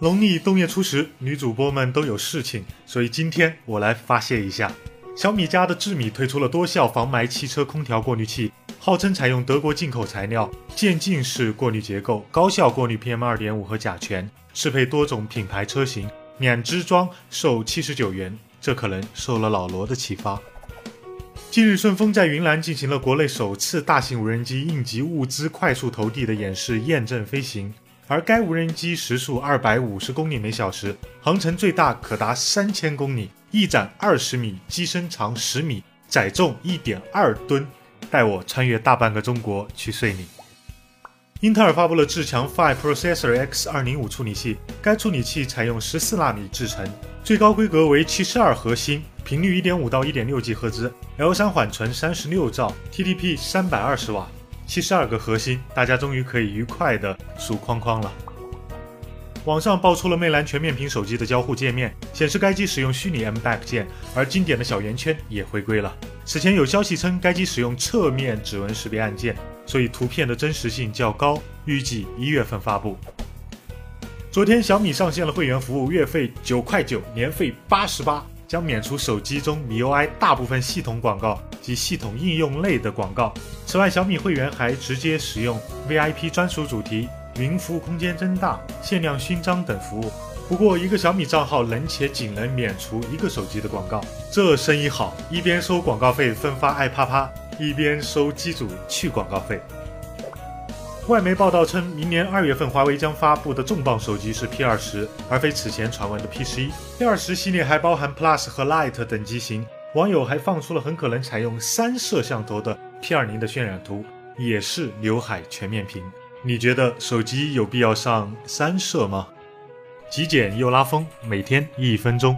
农历冬月初十，女主播们都有事情，所以今天我来发泄一下。小米家的智米推出了多效防霾汽车空调过滤器，号称采用德国进口材料，渐进式过滤结构，高效过滤 PM 二点五和甲醛，适配多种品牌车型，免支装，售七十九元。这可能受了老罗的启发。近日，顺丰在云南进行了国内首次大型无人机应急物资快速投递的演示验证飞行。而该无人机时速二百五十公里每小时，航程最大可达三千公里，翼展二十米，机身长十米，载重一点二吨，带我穿越大半个中国去睡你。英特尔发布了至强 Five Processor X 二零五处理器，该处理器采用十四纳米制程，最高规格为七十二核心，频率一点五到一点六 G 赫兹，L 三缓存三十六兆，TDP 三百二十瓦。七十二个核心，大家终于可以愉快的数框框了。网上爆出了魅蓝全面屏手机的交互界面，显示该机使用虚拟 M Back 键，而经典的小圆圈也回归了。此前有消息称该机使用侧面指纹识别按键，所以图片的真实性较高，预计一月份发布。昨天小米上线了会员服务，月费九块九，年费八十八。将免除手机中 MIUI 大部分系统广告及系统应用类的广告。此外，小米会员还直接使用 VIP 专属主题、云服务空间增大、限量勋章等服务。不过，一个小米账号能且仅能免除一个手机的广告，这生意好，一边收广告费分发爱啪啪，一边收机主去广告费。外媒报道称，明年二月份华为将发布的重磅手机是 P 二十，而非此前传闻的 P 十一。P 二十系列还包含 Plus 和 Lite 等机型。网友还放出了很可能采用三摄像头的 P 二零的渲染图，也是刘海全面屏。你觉得手机有必要上三摄吗？极简又拉风，每天一分钟。